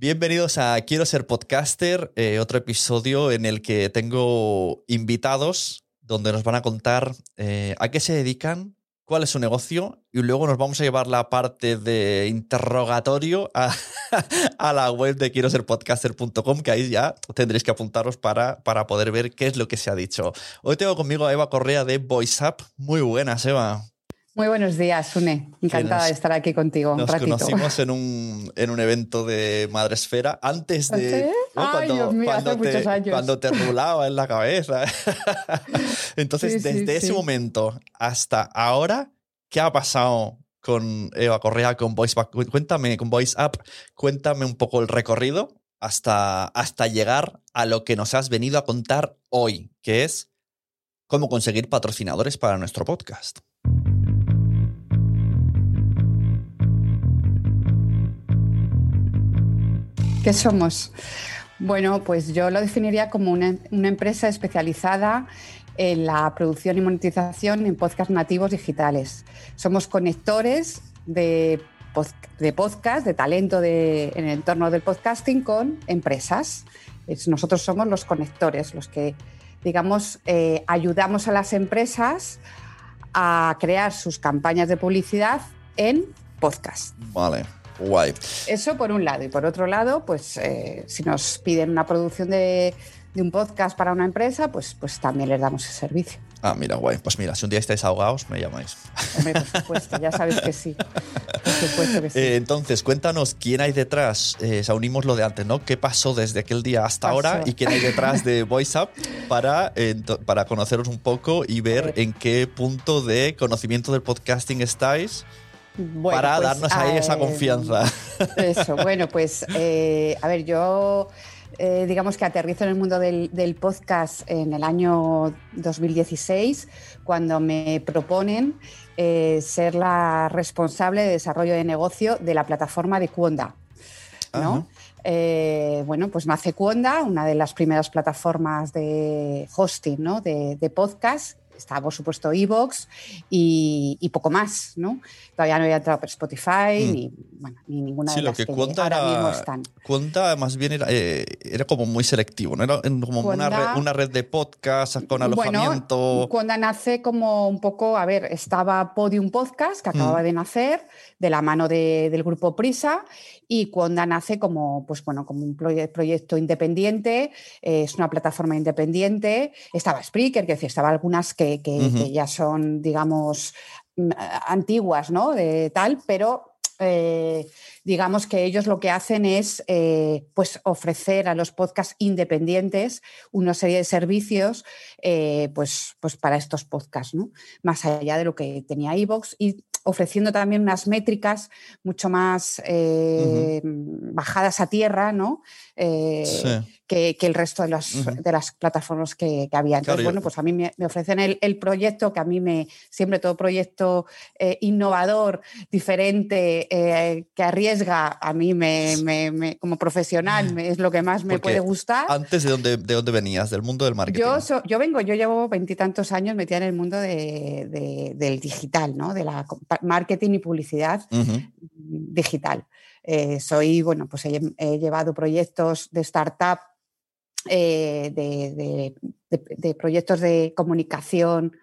Bienvenidos a Quiero ser podcaster, eh, otro episodio en el que tengo invitados donde nos van a contar eh, a qué se dedican, cuál es su negocio y luego nos vamos a llevar la parte de interrogatorio a, la web de quiero ser podcaster.com que ahí ya tendréis que apuntaros para, para poder ver qué es lo que se ha dicho. Hoy tengo conmigo a Eva Correa de VoiceUp. Muy buenas, Eva. Muy buenos días, Sune. Encantada nos- de estar aquí contigo un Nos ratito. conocimos en un, en un evento de Madresfera antes de. ¿Sí? ¿no? Ay, Dios mío, hace te, muchos años. cuando te rulaba en la cabeza. Entonces, Sí, sí, desde ese momento hasta ahora, ¿qué ha pasado con Eva Correa, con VoiceBack? Cu- Cuéntame, con VoiceUp, cuéntame un poco el recorrido hasta, hasta llegar a lo que nos has venido a contar hoy, que es cómo conseguir patrocinadores para nuestro podcast. ¿Qué somos? Bueno, pues yo lo definiría como una, empresa especializada en la producción y monetización en podcast nativos digitales. Somos conectores de, de podcast, de talento de- en el entorno del podcasting con empresas. Es- nosotros somos los conectores, los que, digamos, eh, ayudamos a las empresas a crear sus campañas de publicidad en podcast. Vale, guay. Eso por un lado. Y por otro lado, pues eh, si nos piden una producción de, de un podcast para una empresa, pues, pues también les damos ese servicio. Ah, mira, guay. Pues mira, si un día estáis ahogados, me llamáis. Hombre, por supuesto, ya sabes que sí. Por supuesto que sí. Eh, entonces, cuéntanos quién hay detrás. Eh, o sea, unimos lo de antes, ¿no? ¿Qué pasó desde aquel día hasta Pasó. ahora y quién hay detrás de VoiceUp para, eh, para conoceros un poco y ver ver. en qué punto de conocimiento del podcasting estáis Bueno, para pues, darnos ahí esa eh, confianza. Eso, bueno, pues eh, a ver, yo eh, digamos que aterrizo en el mundo del, del podcast en el año 2016, cuando me proponen ser la responsable de desarrollo de negocio de la plataforma de Cuonda. ¿no? Bueno, pues nace Cuonda, una de las primeras plataformas de hosting ¿no? de, de podcast. Está, por supuesto, Evox y, y poco más, ¿no? Todavía no había entrado por Spotify Mm. ni, bueno, ni ninguna Sí, de lo las que que cuenta ahora mismo están. Cuenta más bien era, eh, era como muy selectivo, ¿no? Era como una red, una red de podcasts con Bueno, alojamiento. Cuonda nace como un poco, a ver, estaba Podium Podcast, que acababa Mm. de nacer, de la mano de- del grupo Prisa, y Cuonda nace como, pues bueno, como un proye- proyecto independiente, eh, es una plataforma independiente, estaba Spreaker, que decía, estaba algunas que, que- ya son, digamos, mm, antiguas, ¿no? De tal, pero eh, digamos que ellos lo que hacen es eh, pues ofrecer a los podcasts independientes una serie de servicios eh, pues, pues para estos podcasts, ¿no? más allá de lo que tenía iVoox y ofreciendo también unas métricas mucho más bajadas a tierra, ¿no? Sí. Que, el resto de, de las plataformas que, había. Entonces, bueno, pues a mí me, ofrecen el, proyecto que a mí me, siempre todo proyecto eh, innovador, diferente, eh, que arriesga, a mí me, como profesional es lo que más me puede gustar. Antes de dónde, de dónde venías, del mundo del marketing. Yo, yo vengo, yo llevo veintitantos años metida en el mundo del digital, ¿no? De la marketing y publicidad digital. Eh, soy, bueno, pues he, llevado proyectos de startup, eh, de, proyectos de comunicación,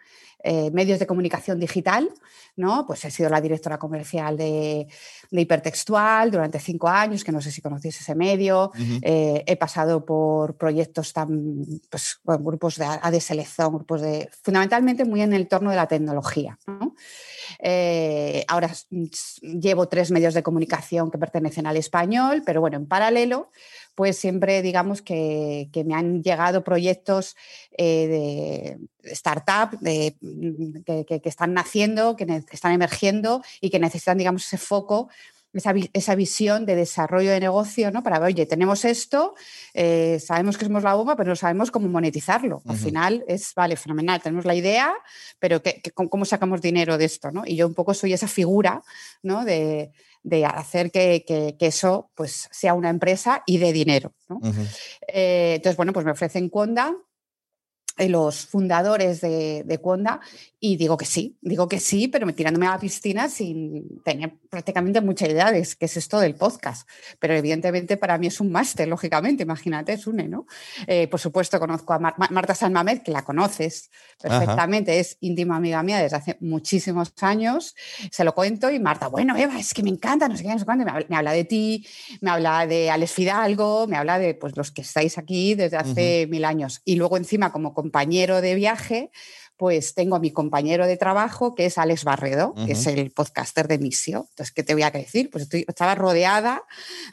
eh, medios de comunicación digital, ¿no? Pues he sido la directora comercial de, Hipertextual durante cinco años, que no sé si conocéis ese medio. he pasado por proyectos tan, pues, grupos de, de selección, grupos de, fundamentalmente muy en el torno de la tecnología, ¿no? Eh, ahora llevo tres medios de comunicación que pertenecen al español, pero bueno, en paralelo, pues siempre digamos que, me han llegado proyectos eh, de startup de, que, que, están naciendo, que están emergiendo y que necesitan, digamos, ese foco esa, visión de desarrollo de negocio, ¿no? Para ver, oye, tenemos esto, eh, sabemos que somos la bomba, pero no sabemos cómo monetizarlo. Al final es, vale, fenomenal, tenemos la idea, pero cómo sacamos dinero de esto? ¿no? Y yo un poco soy esa figura ¿no? de, hacer que, eso pues, sea una empresa y de dinero. ¿no? Eh, entonces, bueno, pues me ofrecen Conda los fundadores de, de Conda y digo que sí, digo que sí, pero me tirándome a la piscina sin tener prácticamente mucha idea de qué es esto del podcast. Pero evidentemente para mí es un máster, lógicamente, imagínate, es un ¿no? Eh, por supuesto conozco a Marta San Mamed, que la conoces perfectamente, es íntima amiga mía desde hace muchísimos años, se lo cuento y Marta, bueno, Eva, es que me encanta, no sé qué, no sé cuánto, me habla, de ti, me habla de Alex Fidalgo, me habla de pues, los que estáis aquí desde hace mil años. Y luego encima como compañero de viaje, pues tengo a mi compañero de trabajo, que es Alex Barredo, que es el podcaster de Misio. Entonces, ¿qué te voy a decir? Pues estaba rodeada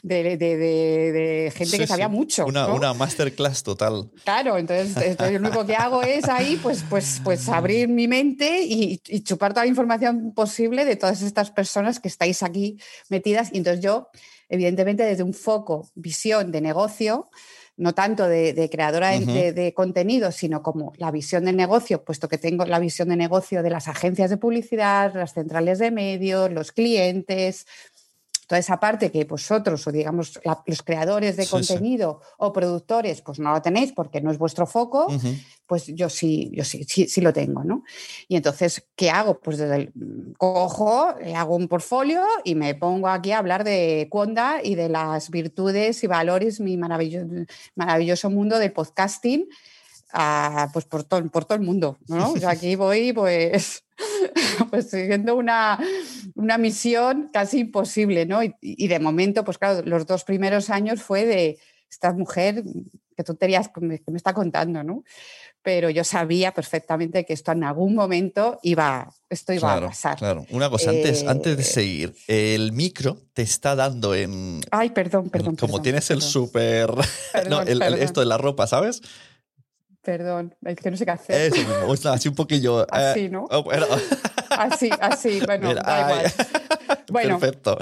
de, gente que sabía mucho. Una, masterclass total. Claro, entonces, lo único que hago es ahí, pues, pues, pues abrir mi mente y, y chupar toda la información posible de todas estas personas que estáis aquí metidas. Y entonces yo, evidentemente, desde un foco, visión de negocio, no tanto de, creadora de, contenido, sino como la visión del negocio, puesto que tengo la visión de negocio de las agencias de publicidad, las centrales de medios, los clientes, toda esa parte que vosotros o digamos los creadores de contenido o productores pues no lo tenéis porque no es vuestro foco, pues yo sí, yo sí, sí, lo tengo, ¿no? Y entonces, ¿qué hago? Pues desde el, cojo, hago un portfolio y me pongo aquí a hablar de Conda y de las virtudes y valores, mi maravilloso, maravilloso mundo del podcasting, pues por todo, por todo el mundo, ¿no? aquí voy pues, pues siguiendo una, una misión casi imposible, ¿no? Y, de momento, pues claro, los dos primeros años fue de esta mujer, qué tonterías que me está contando, ¿no? Pero yo sabía perfectamente que esto en algún momento iba, esto iba a pasar. Claro, una cosa, antes, antes de eh, seguir, el micro te está dando en... Ay, perdón, perdón. como tienes el súper... no, esto de la ropa, ¿sabes? Perdón, es que no sé qué hacer. Eso así un poquillo. Así, eh, ¿no? Oh, así, así, bueno, da igual. Bueno, Perfecto.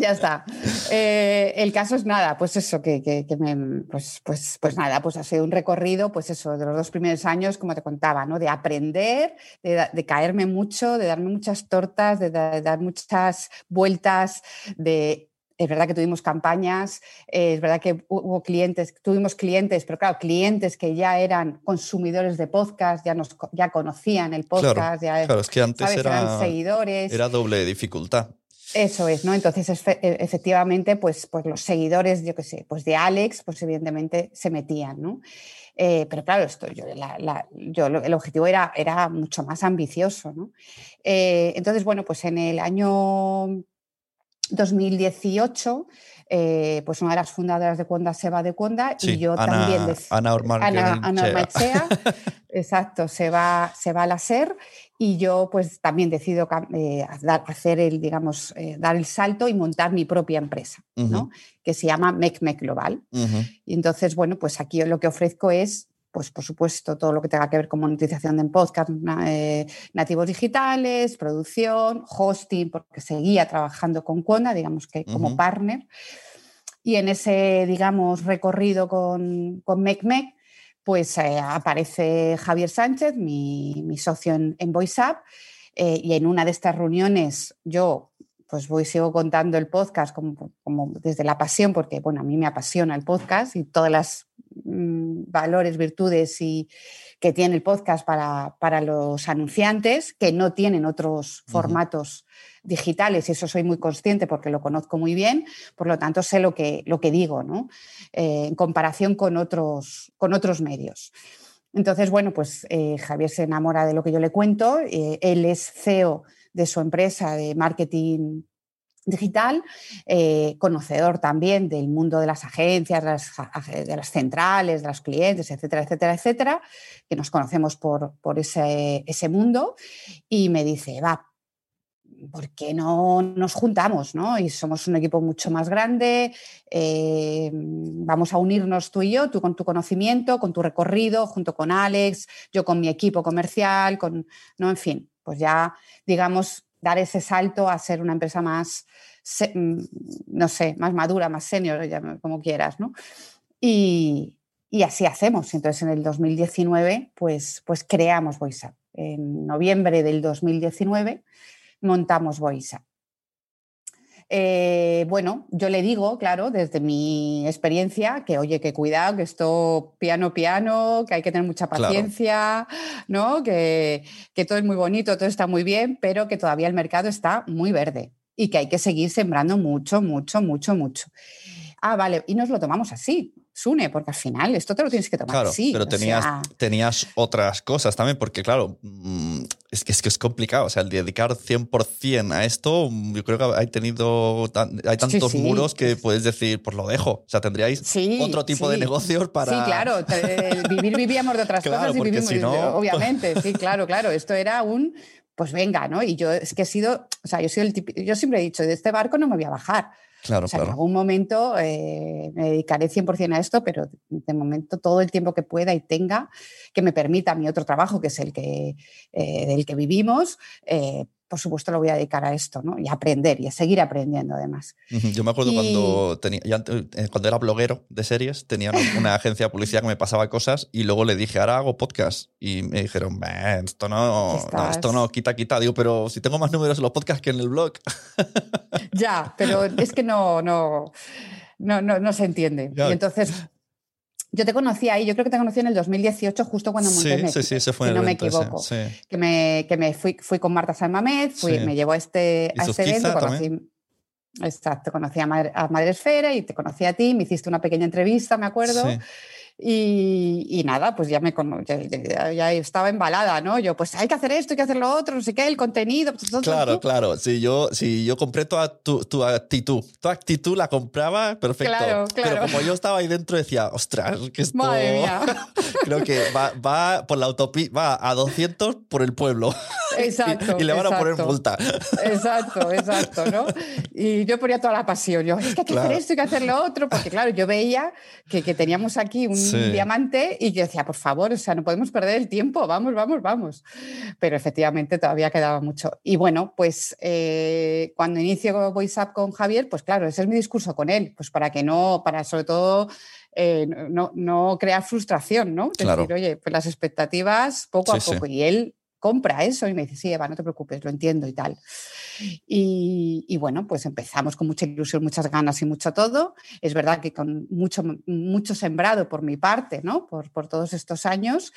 ya está. Eh, el caso es nada, pues eso, que, que, me, pues, pues, pues nada, pues ha sido un recorrido, pues eso, de los dos primeros años, como te contaba, ¿no? De aprender, de, de caerme mucho, de darme muchas tortas, de dar muchas vueltas, de es verdad que tuvimos campañas, es verdad que hubo clientes, tuvimos clientes, pero claro, clientes que ya eran consumidores de podcast, ya, nos, ya conocían el podcast, ya claro, es que antes eran seguidores. Era doble dificultad. Eso es, ¿no? Entonces, e, efectivamente, pues, pues los seguidores, yo qué sé, pues de Alex, pues evidentemente se metían, ¿no? Eh, pero claro, esto, yo, yo, el objetivo era, era mucho más ambicioso, ¿no? Eh, entonces, bueno, pues en el año 2018, eh, pues una de las fundadoras de Cuonda se va de Cuonda y yo también. Ana, Ana, Ana exacto, se va, se va a la SER y yo pues también decido eh, hacer el, digamos, eh, dar el salto y montar mi propia empresa, ¿no? que se llama MecMec Global. Y entonces, bueno, pues aquí lo que ofrezco es pues por supuesto todo lo que tenga que ver con monetización de podcast eh, nativos digitales, producción, hosting, porque seguía trabajando con Conda, digamos que como partner. Y en ese, digamos, recorrido con, con MECMEC, pues eh, aparece Javier Sánchez, mi, socio en, en VoiceUp, eh, y en una de estas reuniones yo pues voy, sigo contando el podcast como, desde la pasión, porque bueno, a mí me apasiona el podcast y todas las valores, virtudes y, que tiene el podcast para, para, los anunciantes, que no tienen otros formatos digitales, y eso soy muy consciente porque lo conozco muy bien, por lo tanto sé lo que, lo que digo, ¿no? Eh, en comparación con otros, con otros medios. Entonces, bueno, pues eh, Javier se enamora de lo que yo le cuento, eh, él es CEO de su empresa de marketing digital, conocedor también del mundo de las agencias, de las centrales, de los clientes, etcétera, etcétera, etcétera, que nos conocemos por, por ese, ese, mundo, y me dice, va, ¿por qué no nos juntamos? ¿no? Y somos un equipo mucho más grande, eh, vamos a unirnos tú y yo, tú con tu conocimiento, con tu recorrido, junto con Alex, yo con mi equipo comercial, con, ¿no? en fin, pues ya, digamos, dar ese salto a ser una empresa más, mm, no sé, más madura, más senior, como quieras, ¿no? Y, así hacemos. Entonces, en el 2019, pues, pues creamos VoiceUp. En noviembre del 2019 montamos Boisa. Eh, bueno, yo le digo, claro, desde mi experiencia, que oye, que cuidado, que esto piano, piano, que hay que tener mucha paciencia, ¿no? Que, que todo es muy bonito, todo está muy bien, pero que todavía el mercado está muy verde y que hay que seguir sembrando mucho, mucho, mucho, mucho. Ah, vale, y nos lo tomamos así. Sune, porque al final esto te lo tienes que tomar claro, así. Pero tenías, tenías otras cosas también, porque claro, mm, es que, es que es complicado. O sea, el dedicar 100% a esto, yo creo que hay tenido hay tantos muros que puedes decir, pues lo dejo. O sea, tendríais otro tipo de negocios para. Sí, claro. vivir vivíamos de otras cosas y vivimos. Obviamente, sí, claro, claro. Esto era un. Pues venga, ¿no? Y yo es que he sido, o sea, yo, soy el yo siempre he dicho, de este barco no me voy a bajar. Claro, o sea, En algún momento eh, me dedicaré 100% a esto, pero de momento todo el tiempo que pueda y tenga, que me permita mi otro trabajo, que es el que, eh, del que vivimos, eh, por supuesto lo voy a dedicar a esto, ¿no? Y a aprender y a seguir aprendiendo además. Yo me acuerdo cuando, tenía, eh, cuando era bloguero de series, tenía una agencia de publicidad que me pasaba cosas y luego le dije, ahora hago podcast. Y me dijeron, esto no, esto no, quita, quita. Digo, pero si tengo más números en los podcasts que en el blog. Ya, pero es que no, no, no, no, se entiende. Y entonces yo te conocí ahí, yo creo que te conocí en el 2018, justo cuando monté Sí, sí, sí, fue si no me equivoco. Que me, que me fui, fui con Marta San fui, me llevó a este, a este evento, conocí, exacto, conocí a, Madre, a Madre Esfera y te conocí a ti, me hiciste una pequeña entrevista, me acuerdo. Y, nada, pues ya me ya, estaba embalada, ¿no? Yo, pues hay que hacer esto, hay que hacer lo otro, no sé qué, el contenido. Pues, claro, claro. Si yo, si yo compré toda tu, tu, actitud, tu actitud la compraba, perfecto. Claro, claro. Pero como yo estaba ahí dentro, decía, ostras, que esto. Madre mía. Creo que va, va por la autopista, va a 200 por el pueblo. Exacto. y, le van a poner multa. Exacto, exacto, ¿no? Y yo ponía toda la pasión. Yo, es que hay que hacer esto, hay que hacer lo otro, porque claro, yo veía que, que teníamos aquí un diamante y yo decía, por favor, o sea, no podemos perder el tiempo, vamos, vamos, vamos. Pero efectivamente todavía quedaba mucho. Y bueno, pues eh, cuando inicio VoiceUp con Javier, pues claro, ese es mi discurso con él, pues para que no, para sobre todo eh, no, no, crear frustración, ¿no? Decir, oye, pues las expectativas poco a poco. Y él compra eso y me dice, sí, Eva, no te preocupes, lo entiendo y tal. Y, bueno, pues empezamos con mucha ilusión, muchas ganas y mucho todo. Es verdad que con mucho, mucho sembrado por mi parte, ¿no? Por, por todos estos años.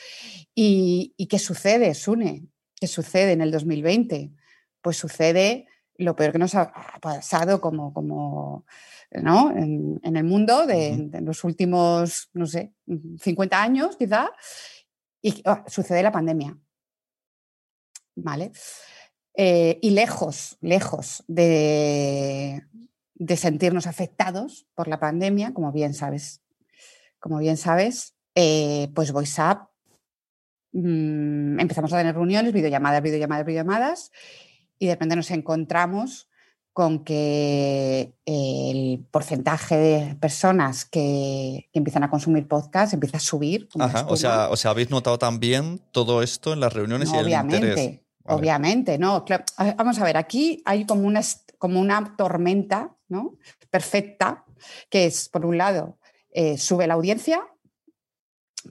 ¿Y, qué sucede, Sune? ¿Qué sucede en el 2020? Pues sucede lo peor que nos ha pasado como, como ¿no? en, el mundo de, los últimos, no sé, 50 años quizá, y ah, sucede la pandemia. ¿Vale? Eh, y lejos, lejos de, sentirnos afectados por la pandemia, como bien sabes, como bien sabes, eh, pues VoiceUp mm, empezamos a tener reuniones, videollamadas, videollamadas, videollamadas, y de repente nos encontramos con que el porcentaje de personas que, empiezan a consumir podcast empieza a subir. o, sea, o sea, habéis notado también todo esto en las reuniones y el interés. Obviamente, no. Vamos a ver, aquí hay como una, como una tormenta ¿no? perfecta que es, por un lado, eh, sube la audiencia,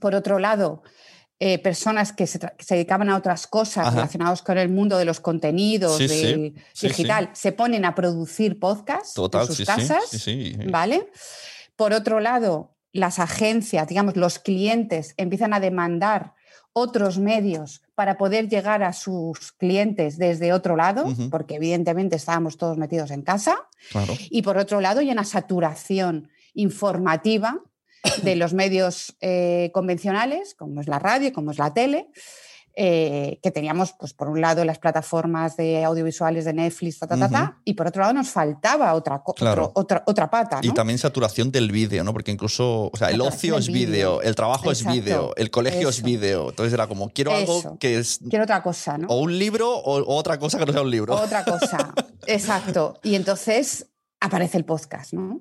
por otro lado, eh, personas que se, dedicaban a otras cosas relacionadas con el mundo de los contenidos digital se ponen a producir podcasts en sus casas, ¿vale? Por otro lado, las agencias, digamos, los clientes empiezan a demandar otros medios para poder llegar a sus clientes desde otro lado, porque evidentemente estábamos todos metidos en casa. Y por otro lado, hay una saturación informativa de los medios eh, convencionales, como es la radio, como es la tele, eh, que teníamos, pues, por un lado, las plataformas de audiovisuales de Netflix, y por otro lado nos faltaba otra, otra, otra pata. Y también saturación del vídeo, ¿no? Porque incluso, o sea, el ocio es vídeo, el trabajo es vídeo, el colegio es vídeo. Entonces era como, quiero algo que es... Quiero otra cosa, ¿no? O un libro o, otra cosa que no sea un libro. Otra cosa, exacto. Y entonces aparece el podcast, ¿no?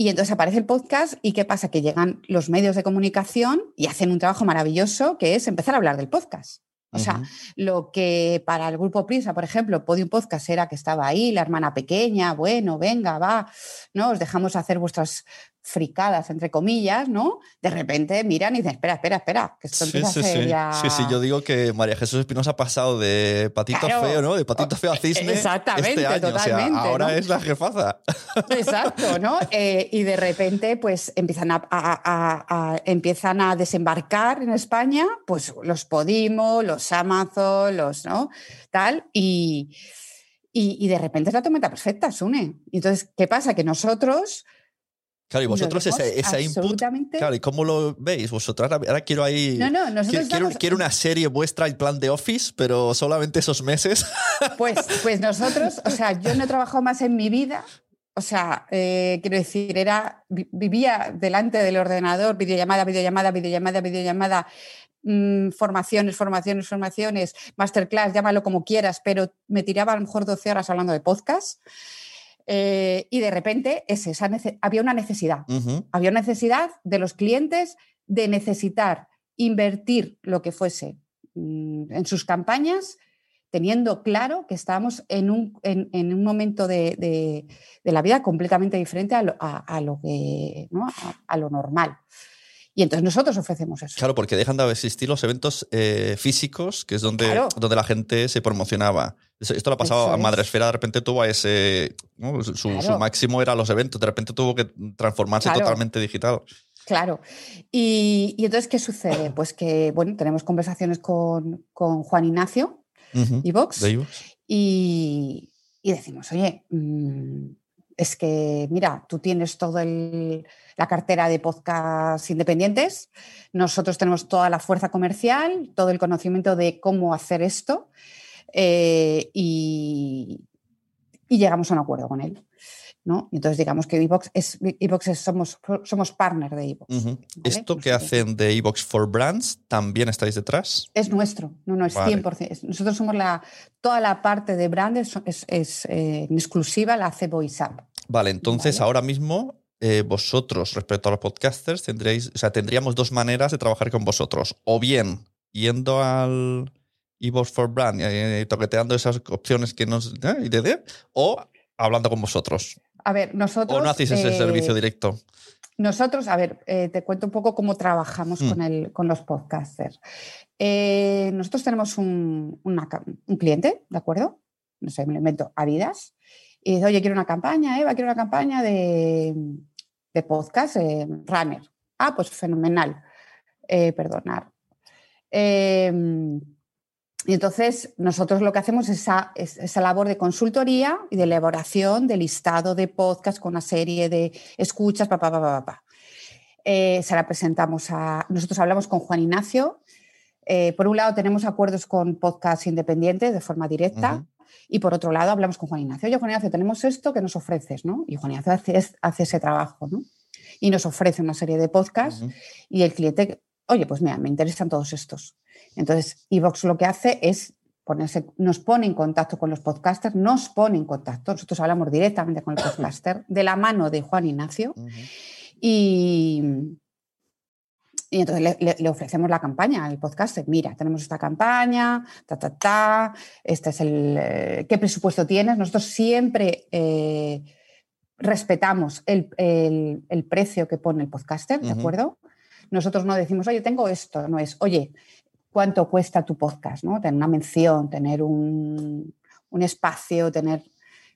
Y entonces aparece el podcast y ¿qué pasa? Que llegan los medios de comunicación y hacen un trabajo maravilloso que es empezar a hablar del podcast. O sea, lo que para el grupo Prisa, por ejemplo, Podium Podcast era que estaba ahí, la hermana pequeña, bueno, venga, va, ¿no? Os dejamos hacer vuestras fricadas, entre comillas, ¿no? De repente miran y dicen, espera, espera, espera, que esto empieza sí, a ser sí. ya... Sí, sí, yo digo que María Jesús Espinosa ha pasado de patito feo, ¿no? De patito feo a cisne Exactamente, este año. totalmente. O sea, ahora es la jefaza. Exacto, ¿no? Eh, y de repente, pues empiezan a, empiezan a desembarcar en España, pues los Podimo, los Amazon, los, ¿no? Tal, y... Y, de repente es la tormenta perfecta, Sune. Y entonces, ¿qué pasa? Que nosotros Claro, y vosotros ese, ese input. Claro, ¿y cómo lo veis vosotros? Ahora, quiero ahí. No, no, nosotros quiero, quiero, una serie vuestra en plan de Office, pero solamente esos meses. Pues, pues nosotros, o sea, yo no he trabajado más en mi vida. O sea, eh, quiero decir, era, vivía delante del ordenador, videollamada, videollamada, videollamada, videollamada, mmm, formaciones, formaciones, formaciones, masterclass, llámalo como quieras, pero me tiraba a lo mejor 12 horas hablando de podcast. Eh, y de repente esa había una necesidad. Había una necesidad de los clientes de necesitar invertir lo que fuese mm, en sus campañas, teniendo claro que estábamos en un, en, un momento de, de, la vida completamente diferente a lo, a, lo que, ¿no? a, lo normal. Y entonces nosotros ofrecemos eso. Claro, porque dejan de existir los eventos eh, físicos, que es donde, donde la gente se promocionaba. Esto lo ha pasado a Madresfera, de repente tuvo ese. Su, máximo era los eventos, de repente tuvo que transformarse totalmente digital. Claro. Y, entonces, ¿qué sucede? Pues que, bueno, tenemos conversaciones con, Juan Ignacio, y Vox, y, decimos, oye, mm, es que, mira, tú tienes toda la cartera de podcast independientes, nosotros tenemos toda la fuerza comercial, todo el conocimiento de cómo hacer esto eh, y, llegamos a un acuerdo con él. ¿no? entonces digamos que Evox es, es somos, somos partner de Evox. ¿Esto que hacen de Evox for Brands también estáis detrás? Es nuestro, no, no, es 100%. Nosotros somos la, toda la parte de brand es, es, eh, exclusiva, la hace VoiceUp. Vale, entonces ahora mismo eh, vosotros, respecto a los podcasters, tendréis, o sea, tendríamos dos maneras de trabajar con vosotros. O bien yendo al eVox for Brand, y toqueteando esas opciones que nos. ¿eh? o hablando con vosotros. A ver, nosotros. ¿O no hacéis ese eh, servicio directo? Nosotros, a ver, te cuento un poco cómo trabajamos con, mm. el, con los podcasters. nosotros tenemos un, un, cliente, ¿de acuerdo? No sé, me lo invento, Adidas, y dice, oye, quiero una campaña, Eva, quiero una campaña de, de podcast, eh, runner. Ah, pues fenomenal. Eh, perdonar. Em, y entonces nosotros lo que hacemos es esa, labor de consultoría y de elaboración de listado de podcast con una serie de escuchas, papá, papá, papá. Eh, se la presentamos a... Nosotros hablamos con Juan Ignacio. por un lado tenemos acuerdos con podcasts independientes de forma directa. Y por otro lado, hablamos con Juan Ignacio. Oye, Juan Ignacio, tenemos esto que nos ofreces, ¿no? Y Juan Ignacio hace, ese trabajo, ¿no? Y nos ofrece una serie de podcasts y el cliente, oye, pues mira, me interesan todos estos. Entonces, Evox lo que hace es ponerse, nos pone en contacto con los podcasters, nos pone en contacto. Nosotros hablamos directamente con el podcaster de la mano de Juan Ignacio. Y, y entonces le, ofrecemos la campaña al podcaster. Mira, tenemos esta campaña, ta, ta, ta, este es el... Eh, ¿Qué presupuesto tienes? Nosotros siempre... Eh, respetamos el, el, precio que pone el podcaster, ¿de acuerdo? Nosotros no decimos, oye, tengo esto, no es, oye, ¿cuánto cuesta tu podcast? ¿no? Tener una mención, tener un, un espacio, tener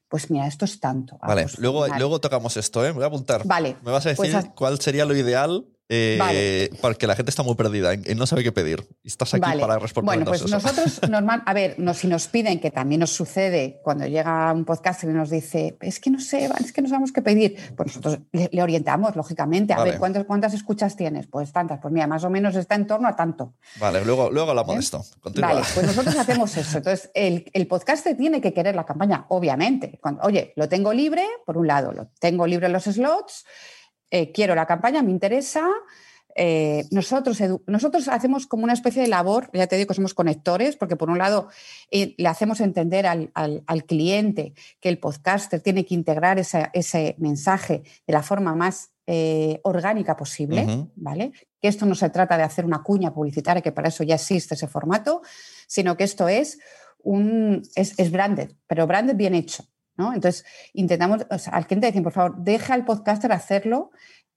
pues mira, esto es tanto. Vale, luego, luego tocamos esto, ¿eh? Me voy a apuntar. Vale. Me vas a pues decir cuál sería lo ideal eh, Porque la gente está muy perdida y no sabe qué pedir. Estás aquí para responder. Bueno, pues nosotros, normal, a ver, si nos piden, que también nos sucede cuando llega un podcast y nos dice, es que no sé, es que no sabemos qué pedir, pues nosotros le, orientamos, lógicamente. A ver, ¿cuántas, ¿cuántas escuchas tienes? Pues tantas. Pues mira, más o menos está en torno a tanto. Vale, luego, luego hablamos de ¿Eh? esto. Vale, pues nosotros hacemos eso. Entonces, el, el podcast tiene que querer la campaña, obviamente. oye, lo tengo libre, por un lado, lo tengo libre los slots eh, quiero la campaña, me interesa. Eh, nosotros, nosotros hacemos como una especie de labor, ya te digo que somos conectores, porque por un lado eh, le hacemos entender al, cliente que el podcaster tiene que integrar ese mensaje de la forma más orgánica posible, ¿vale? Que esto no se trata de hacer una cuña publicitaria, que para eso ya existe ese formato, sino que esto es un es, es branded, pero branded bien hecho. Entonces, intentamos, al cliente decir, por favor, deja al podcaster hacerlo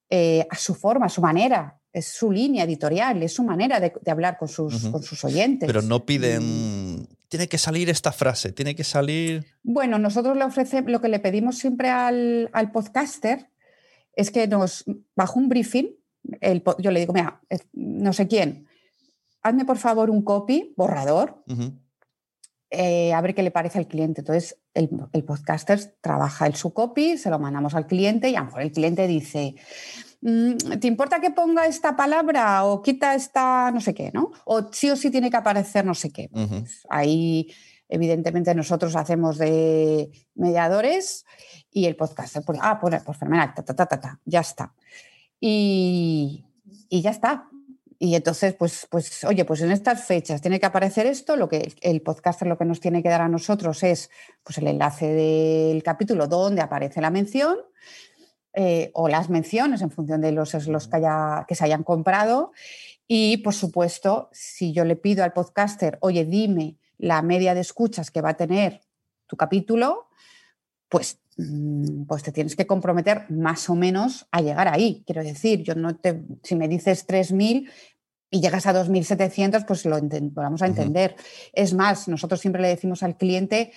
eh, a su forma, a su manera. Es su línea editorial, es su manera de, hablar con sus, con sus oyentes. Pero no piden, tiene que salir esta frase, tiene que salir... Bueno, nosotros le ofrecemos, lo que le pedimos siempre al, podcaster es que nos, bajo un briefing, yo le digo, mira, no sé quién, hazme por favor un copy, borrador, eh, a ver qué le parece al cliente. Entonces, el, podcaster trabaja el su copy, se lo mandamos al cliente y a lo mejor el cliente dice, mm, ¿te importa que ponga esta palabra o quita esta no sé qué, ¿no? O sí o sí tiene que aparecer no sé qué. Pues ahí, evidentemente, nosotros hacemos de mediadores y el podcaster, pues, ah, pues, pues fenomenal, ta, ta, ta, ta, ya está. Y, y ya está. Y entonces, pues, pues, oye, pues en estas fechas tiene que aparecer esto, lo que el podcaster lo que nos tiene que dar a nosotros es pues, el enlace del capítulo donde aparece la mención eh, o las menciones en función de los slots que, que se hayan comprado. Y, por supuesto, si yo le pido al podcaster, oye, dime la media de escuchas que va a tener tu capítulo, pues pues te tienes que comprometer más o menos a llegar ahí. Quiero decir, yo no te, si me dices 3.000 y llegas a 2.700, pues lo, vamos a entender. Es más, nosotros siempre le decimos al cliente,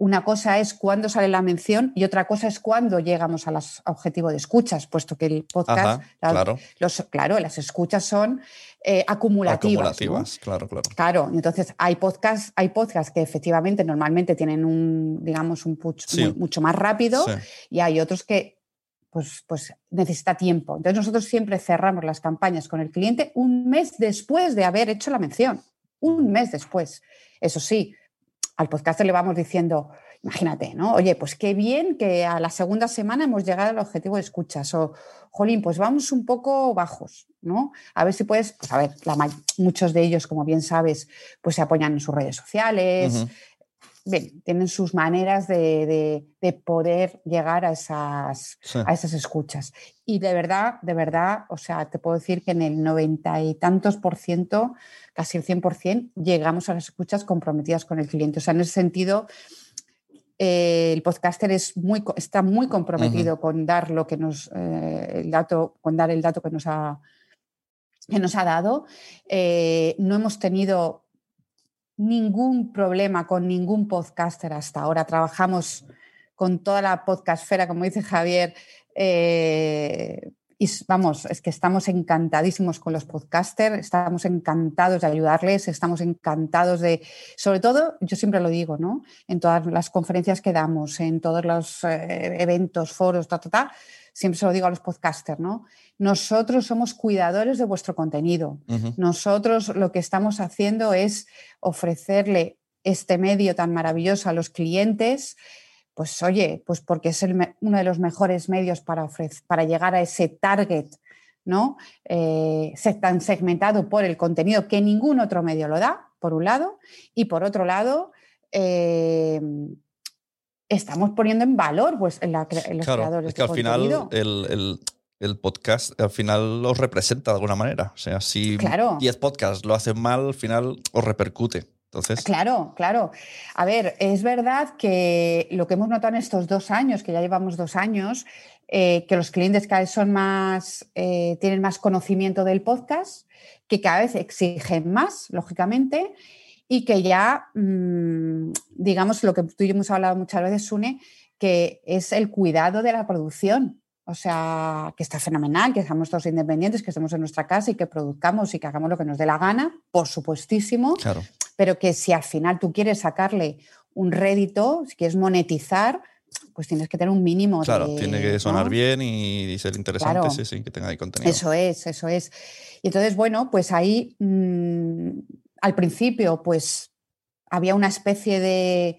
una cosa es cuándo sale la mención y otra cosa es cuándo llegamos al objetivo de escuchas, puesto que el podcast, claro. Los, claro, las escuchas son eh, acumulativas. Acumulativas, claro, claro. Claro, entonces hay podcasts, hay podcasts que efectivamente normalmente tienen un, digamos, un push mucho más rápido y hay otros que pues, pues necesita tiempo. Entonces nosotros siempre cerramos las campañas con el cliente un mes después de haber hecho la mención. Un mes después. Eso sí, al podcaster le vamos diciendo, imagínate, ¿no? Oye, pues qué bien que a la segunda semana hemos llegado al objetivo de escuchas. O, jolín, pues vamos un poco bajos, ¿no? A ver si puedes, pues a ver, muchos de ellos, como bien sabes, pues se apoyan en sus redes sociales. Bien, tienen sus maneras de, poder llegar a esas, a esas escuchas. Y de verdad, de verdad, o sea, te puedo decir que en el noventa y tantos por ciento casi el 100%, llegamos a las escuchas comprometidas con el cliente. O sea, en ese sentido, eh, el podcaster es muy, está muy comprometido con dar lo que nos, eh, el dato, con dar el dato que nos ha, que nos ha dado. Eh, no hemos tenido ningún problema con ningún podcaster hasta ahora. Trabajamos con toda la podcastfera, como dice Javier, y vamos, es que estamos encantadísimos con los podcasters, estamos encantados de ayudarles, estamos encantados de, sobre todo, yo siempre lo digo, ¿no? En todas las conferencias que damos, en todos los eh, eventos, foros, ta, ta, ta, siempre se lo digo a los podcasters, ¿no? Nosotros somos cuidadores de vuestro contenido. Nosotros lo que estamos haciendo es ofrecerle este medio tan maravilloso a los clientes pues oye, pues porque es uno de los mejores medios para, para llegar a ese target, ¿no? Eh, tan segmentado por el contenido que ningún otro medio lo da, por un lado, y por otro lado, eh, estamos poniendo en valor pues, en, los creadores es que al final el, podcast al final los representa de alguna manera. O sea, si 10 podcasts lo hacen mal, al final os repercute. Entonces, Claro, claro. A ver, es verdad que lo que hemos notado en estos dos años, que ya llevamos dos años, eh, que los clientes cada vez son más, eh, tienen más conocimiento del podcast, que cada vez exigen más, lógicamente, y que ya, mm, digamos, lo que tú y yo hemos hablado muchas veces, Sune, que es el cuidado de la producción. O sea, que está fenomenal, que seamos todos independientes, que estemos en nuestra casa y que produzcamos y que hagamos lo que nos dé la gana, por supuestísimo, claro. pero que si al final tú quieres sacarle un rédito, si quieres monetizar, pues tienes que tener un mínimo. Claro, de- tiene que sonar ¿no? bien y, ser interesante, Claro. sí, sí, que tenga ahí contenido. Eso es, eso es. Y entonces, bueno, pues ahí mm, al principio, pues había una especie de.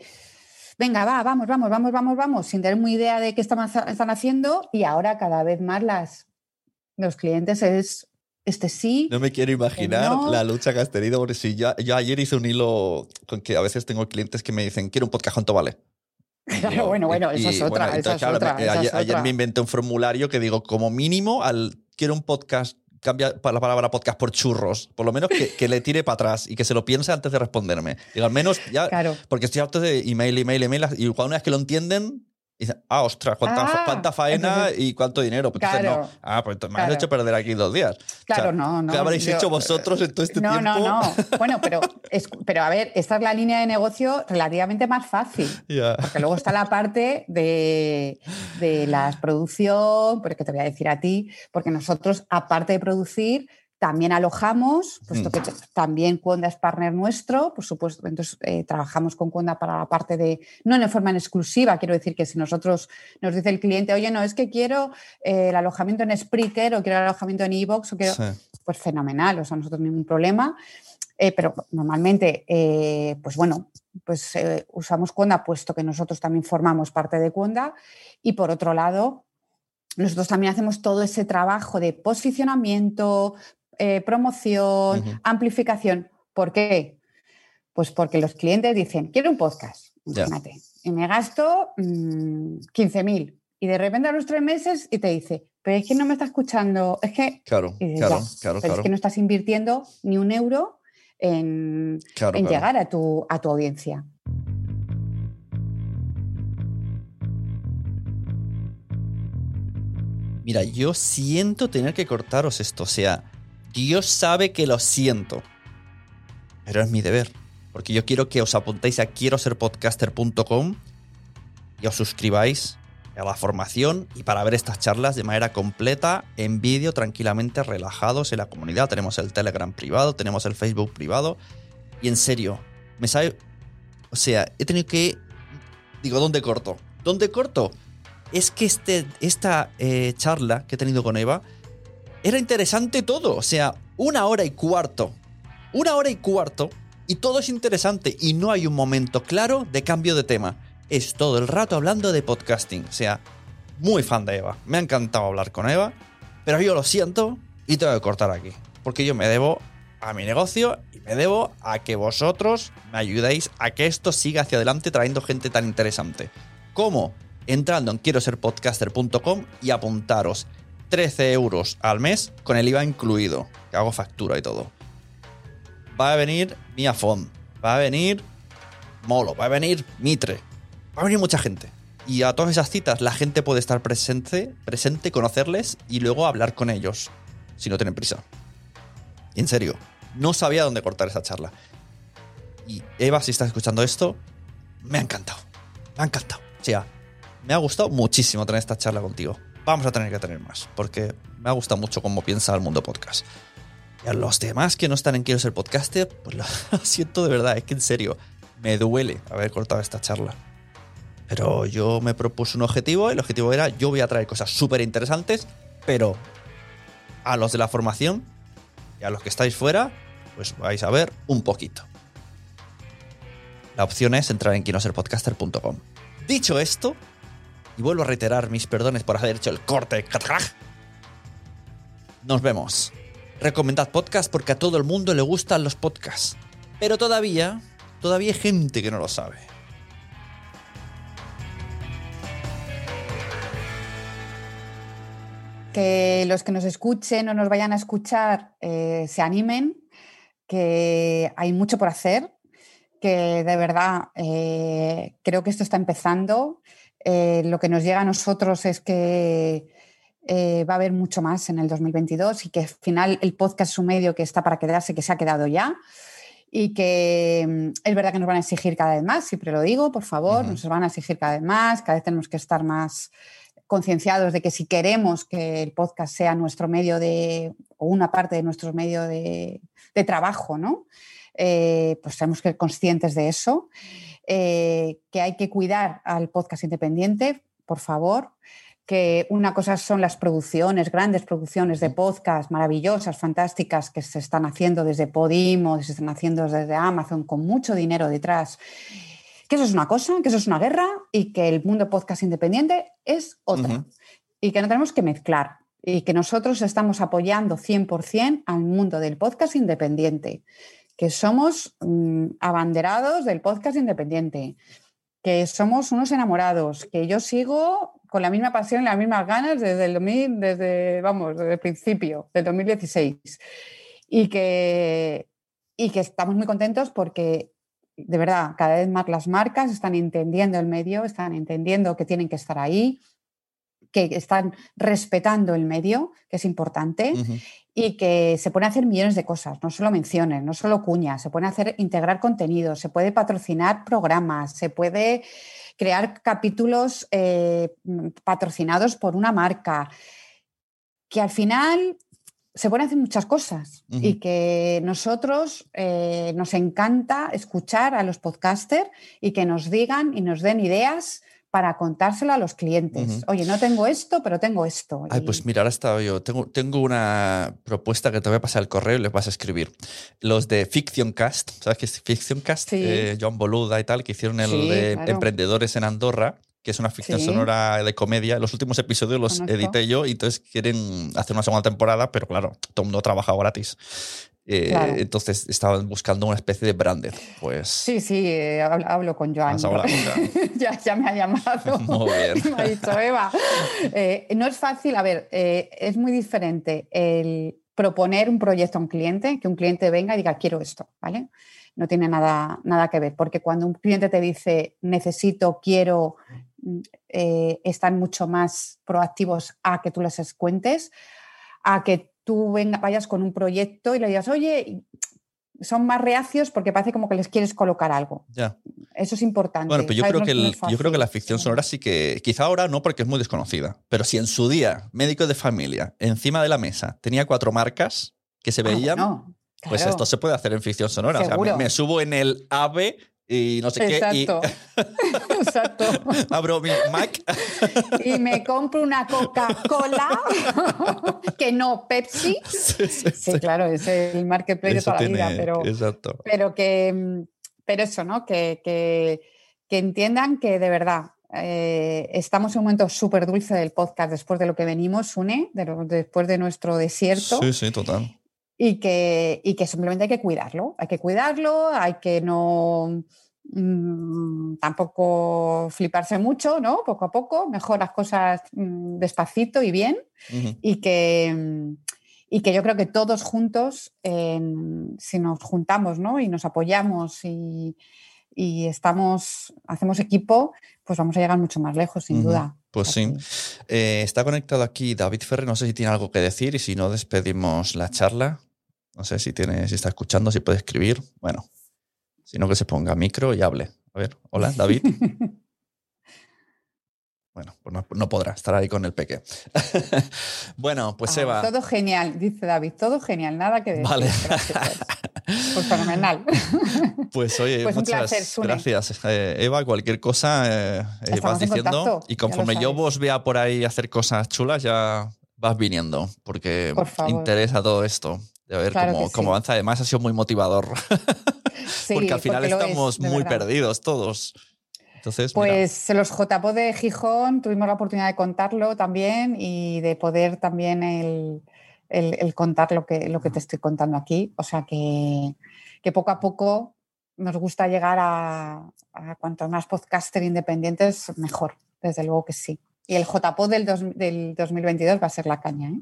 Venga, va, vamos, vamos, vamos, vamos, vamos, sin tener muy idea de qué están, haciendo, y ahora cada vez más las, los clientes es este sí. No me quiero imaginar no. la lucha que has tenido, porque si yo, yo ayer hice un hilo con que a veces tengo clientes que me dicen, quiero un podcast, ¿cuánto vale? Claro, bueno, bueno, esa es otra, ayer, me inventé un formulario que digo, como mínimo, al quiero un podcast, cambia la palabra podcast por churros. Por lo menos que, que le tire para atrás y que se lo piense antes de responderme. Digo, al menos ya. Claro. Porque estoy harto de email, email, email. Y cuando una vez que lo entienden, dicen, ah, ostras, cuánta, Ah, cuánta faena y cuánto dinero. Pues entonces no. Ah, pues me claro. has hecho perder aquí dos días. Claro, no, no, ¿Qué habréis yo- hecho vosotros en todo este no, tiempo? no, no. Bueno, pero, es- pero a ver, esta es la línea de negocio relativamente más fácil. Porque luego está la parte de, de la producción, porque te voy a decir a ti, porque nosotros, aparte de producir, también alojamos, puesto Mm. que también Cuonda es partner nuestro, por supuesto, entonces eh, trabajamos con Cuonda para la parte de, no en forma en exclusiva, quiero decir que si nosotros nos dice el cliente, oye, no, es que quiero eh, el alojamiento en Spreaker o quiero el alojamiento en Evox o quiero, Sí. pues fenomenal, o sea, nosotros ningún problema. Eh, pero normalmente, eh, pues bueno, pues eh, usamos Cuonda puesto que nosotros también formamos parte de Cuonda y por otro lado, nosotros también hacemos todo ese trabajo de posicionamiento, eh, promoción, amplificación. ¿Por qué? Pues porque los clientes dicen, quiero un podcast, imagínate, y me gasto mm, 15.000 y de repente a los tres meses y te dice, pero es que no me está escuchando, es que Claro, dices, claro, "Ya, claro, pero claro. es que no estás invirtiendo ni un euro en, Claro, en llegar a tu, a tu audiencia. Mira, yo siento tener que cortaros esto. O sea, Dios sabe que lo siento. Pero es mi deber. Porque yo quiero que os apuntéis a quiero ser podcaster.com y os suscribáis a la formación y para ver estas charlas de manera completa, en vídeo, tranquilamente, relajados en la comunidad. Tenemos el Telegram privado, tenemos el Facebook privado. Y en serio, me sabe. O sea, he tenido que. Digo, ¿dónde corto? ¿Dónde corto? Es que este, esta eh, charla que he tenido con Eva era interesante todo. O sea, una hora y cuarto. Una hora y cuarto. Y todo es interesante. Y no hay un momento claro de cambio de tema. Es todo el rato hablando de podcasting. O sea, muy fan de Eva. Me ha encantado hablar con Eva. Pero yo lo siento y tengo que cortar aquí. Porque yo me debo a mi negocio y me debo a que vosotros me ayudéis a que esto siga hacia adelante trayendo gente tan interesante. ¿Cómo? Entrando en quiero ser podcaster.com y apuntaros 13 euros al mes con el IVA incluido, que hago factura y todo. Va a venir Mia Font, va a venir Molo, va a venir Mitre, va a venir mucha gente. Y a todas esas citas la gente puede estar presente, presente, conocerles y luego hablar con ellos, si no tienen prisa. En serio, no sabía dónde cortar esa charla. Y Eva, si estás escuchando esto, me ha encantado. Me ha encantado. O sea, me ha gustado muchísimo tener esta charla contigo. Vamos a tener que tener más, porque me ha gustado mucho cómo piensa el mundo podcast. Y a los demás que no están en Quiero ser podcaster, pues lo siento de verdad, es que en serio, me duele haber cortado esta charla. Pero yo me propuse un objetivo, el objetivo era yo voy a traer cosas súper interesantes, pero a los de la formación y a los que estáis fuera, pues vais a ver un poquito. La opción es entrar en quinoserpodcaster.com. Dicho esto, y vuelvo a reiterar mis perdones por haber hecho el corte. Nos vemos. Recomendad podcast porque a todo el mundo le gustan los podcasts. Pero todavía, todavía hay gente que no lo sabe. Que los que nos escuchen o nos vayan a escuchar eh, se animen, que hay mucho por hacer, que de verdad eh, creo que esto está empezando. Eh, lo que nos llega a nosotros es que eh, va a haber mucho más en el 2022 y que al final el podcast es un medio que está para quedarse, que se ha quedado ya y que mm, es verdad que nos van a exigir cada vez más, siempre lo digo, por favor, nos van a exigir cada vez más, cada vez tenemos que estar más concienciados de que si queremos que el podcast sea nuestro medio de, o una parte de nuestro medio de, trabajo, ¿no? Eh, pues tenemos que ser conscientes de eso, eh, que hay que cuidar al podcast independiente, por favor, que una cosa son las producciones, grandes producciones de podcast maravillosas, fantásticas, que se están haciendo desde Podimo, se están haciendo desde Amazon, con mucho dinero detrás. Que eso es una cosa, que eso es una guerra y que el mundo podcast independiente es otra. Y que no tenemos que mezclar. Y que nosotros estamos apoyando 100% al mundo del podcast independiente. Que somos mm, abanderados del podcast independiente. Que somos unos enamorados. Que yo sigo con la misma pasión y las mismas ganas desde el 2000, desde, vamos, desde el principio, del 2016. Y que, y que estamos muy contentos porque, de verdad, cada vez más las marcas están entendiendo el medio, están entendiendo que tienen que estar ahí, que están respetando el medio, que es importante, y que se pueden hacer millones de cosas, no solo menciones, no solo cuñas, se pueden hacer integrar contenidos, se puede patrocinar programas, se puede crear capítulos eh, patrocinados por una marca, que al final se pueden hacer muchas cosas y que nosotros eh, nos encanta escuchar a los podcasters y que nos digan y nos den ideas para contárselo a los clientes. Oye, no tengo esto, pero tengo esto. Ay, pues mira, ahora estaba yo. Tengo, tengo una propuesta que te voy a pasar el correo y les vas a escribir. Los de Fiction Cast, ¿sabes qué es Fiction Cast? Sí. Eh, John Boluda y tal, que hicieron el de Emprendedores en Andorra que es una ficción sonora de comedia. Los últimos episodios los edité yo y entonces quieren hacer una segunda temporada, pero claro, todo el mundo ha trabajado gratis. Eh, entonces estaban buscando una especie de branded. Pues, sí, sí, eh, hablo, con Joan. ya, ya, me ha llamado. Muy bien. me ha dicho Eva. Eh, no es fácil, a ver, es muy diferente el proponer un proyecto a un cliente, que un cliente venga y diga, quiero esto, ¿vale? No tiene nada, nada que ver, porque cuando un cliente te dice, necesito, quiero, están mucho más proactivos a que tú les cuentes, a que tú venga, vayas con un proyecto y le digas, oye, son más reacios porque parece como que les quieres colocar algo. Ya. Eso es importante. Bueno, pues yo creo, que yo creo que la ficción sonora sí que, quizá ahora no porque es muy desconocida, pero si en su día, médico de familia, encima de la mesa, tenía cuatro marcas que se ah, veían, pues esto se puede hacer en ficción sonora. O sea, me, me, subo en el AVE y no sé qué. Y... Exacto. Abro mi Mac. y me compro una Coca-Cola, que no Pepsi. Sí, claro, es el marketplace de toda la vida, pero, exacto. pero que pero eso, ¿no? Que, que, que entiendan que de verdad eh, estamos en un momento súper dulce del podcast después de lo que venimos, une, después de nuestro desierto. Sí, sí, total y que, y que simplemente hay que cuidarlo, hay que cuidarlo, hay que no mm, tampoco fliparse mucho, ¿no? Poco a poco, mejor las cosas mm, despacito y bien y que... Y que yo creo que todos juntos, si nos juntamos ¿no? y nos apoyamos y, y estamos, hacemos equipo, pues vamos a llegar mucho más lejos, sin duda. Pues sí. Eh, está conectado aquí David Ferrer, no sé si tiene algo que decir y si no, despedimos la charla. No sé si tiene, si está escuchando, si puede escribir. Bueno, sino que se ponga micro y hable. A ver, hola, David. bueno, pues no, podrá estar ahí con el peque. bueno, pues ah, Eva. Todo genial, dice David, todo genial, nada que decir. Vale. pues fenomenal. Pues oye, pues muchas gracias, eh, Eva. Cualquier cosa eh, eh, vas diciendo. y conforme yo vos vea por ahí hacer cosas chulas, ya vas viniendo, porque interesa todo esto de ver cómo, avanza. Además, ha sido muy motivador. porque al final estamos muy perdidos todos. Entonces, pues los JPO de Gijón tuvimos la oportunidad de contarlo también y de poder también el, contar lo que, lo que te estoy contando aquí. O sea que, que poco a poco nos gusta llegar a, a cuantos más podcaster independientes, mejor. Desde luego que sí. Y el JPO del, del 2022 va a ser la caña. ¿eh?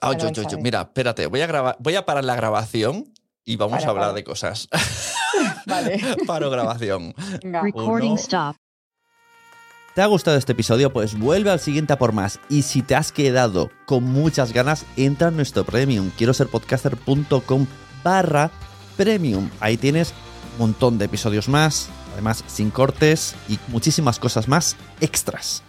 Ah, Mira, espérate, voy a, grabar, voy a parar la grabación y vamos a hablar de cosas. Vale. Paro grabación. Venga. Recording Uno. stop. ¿Te ha gustado este episodio? Pues vuelve al siguiente a por más. Y si te has quedado con muchas ganas, entra en nuestro premium. Quiero ser podcaster.com barra premium. Ahí tienes un montón de episodios más, además sin cortes y muchísimas cosas más extras.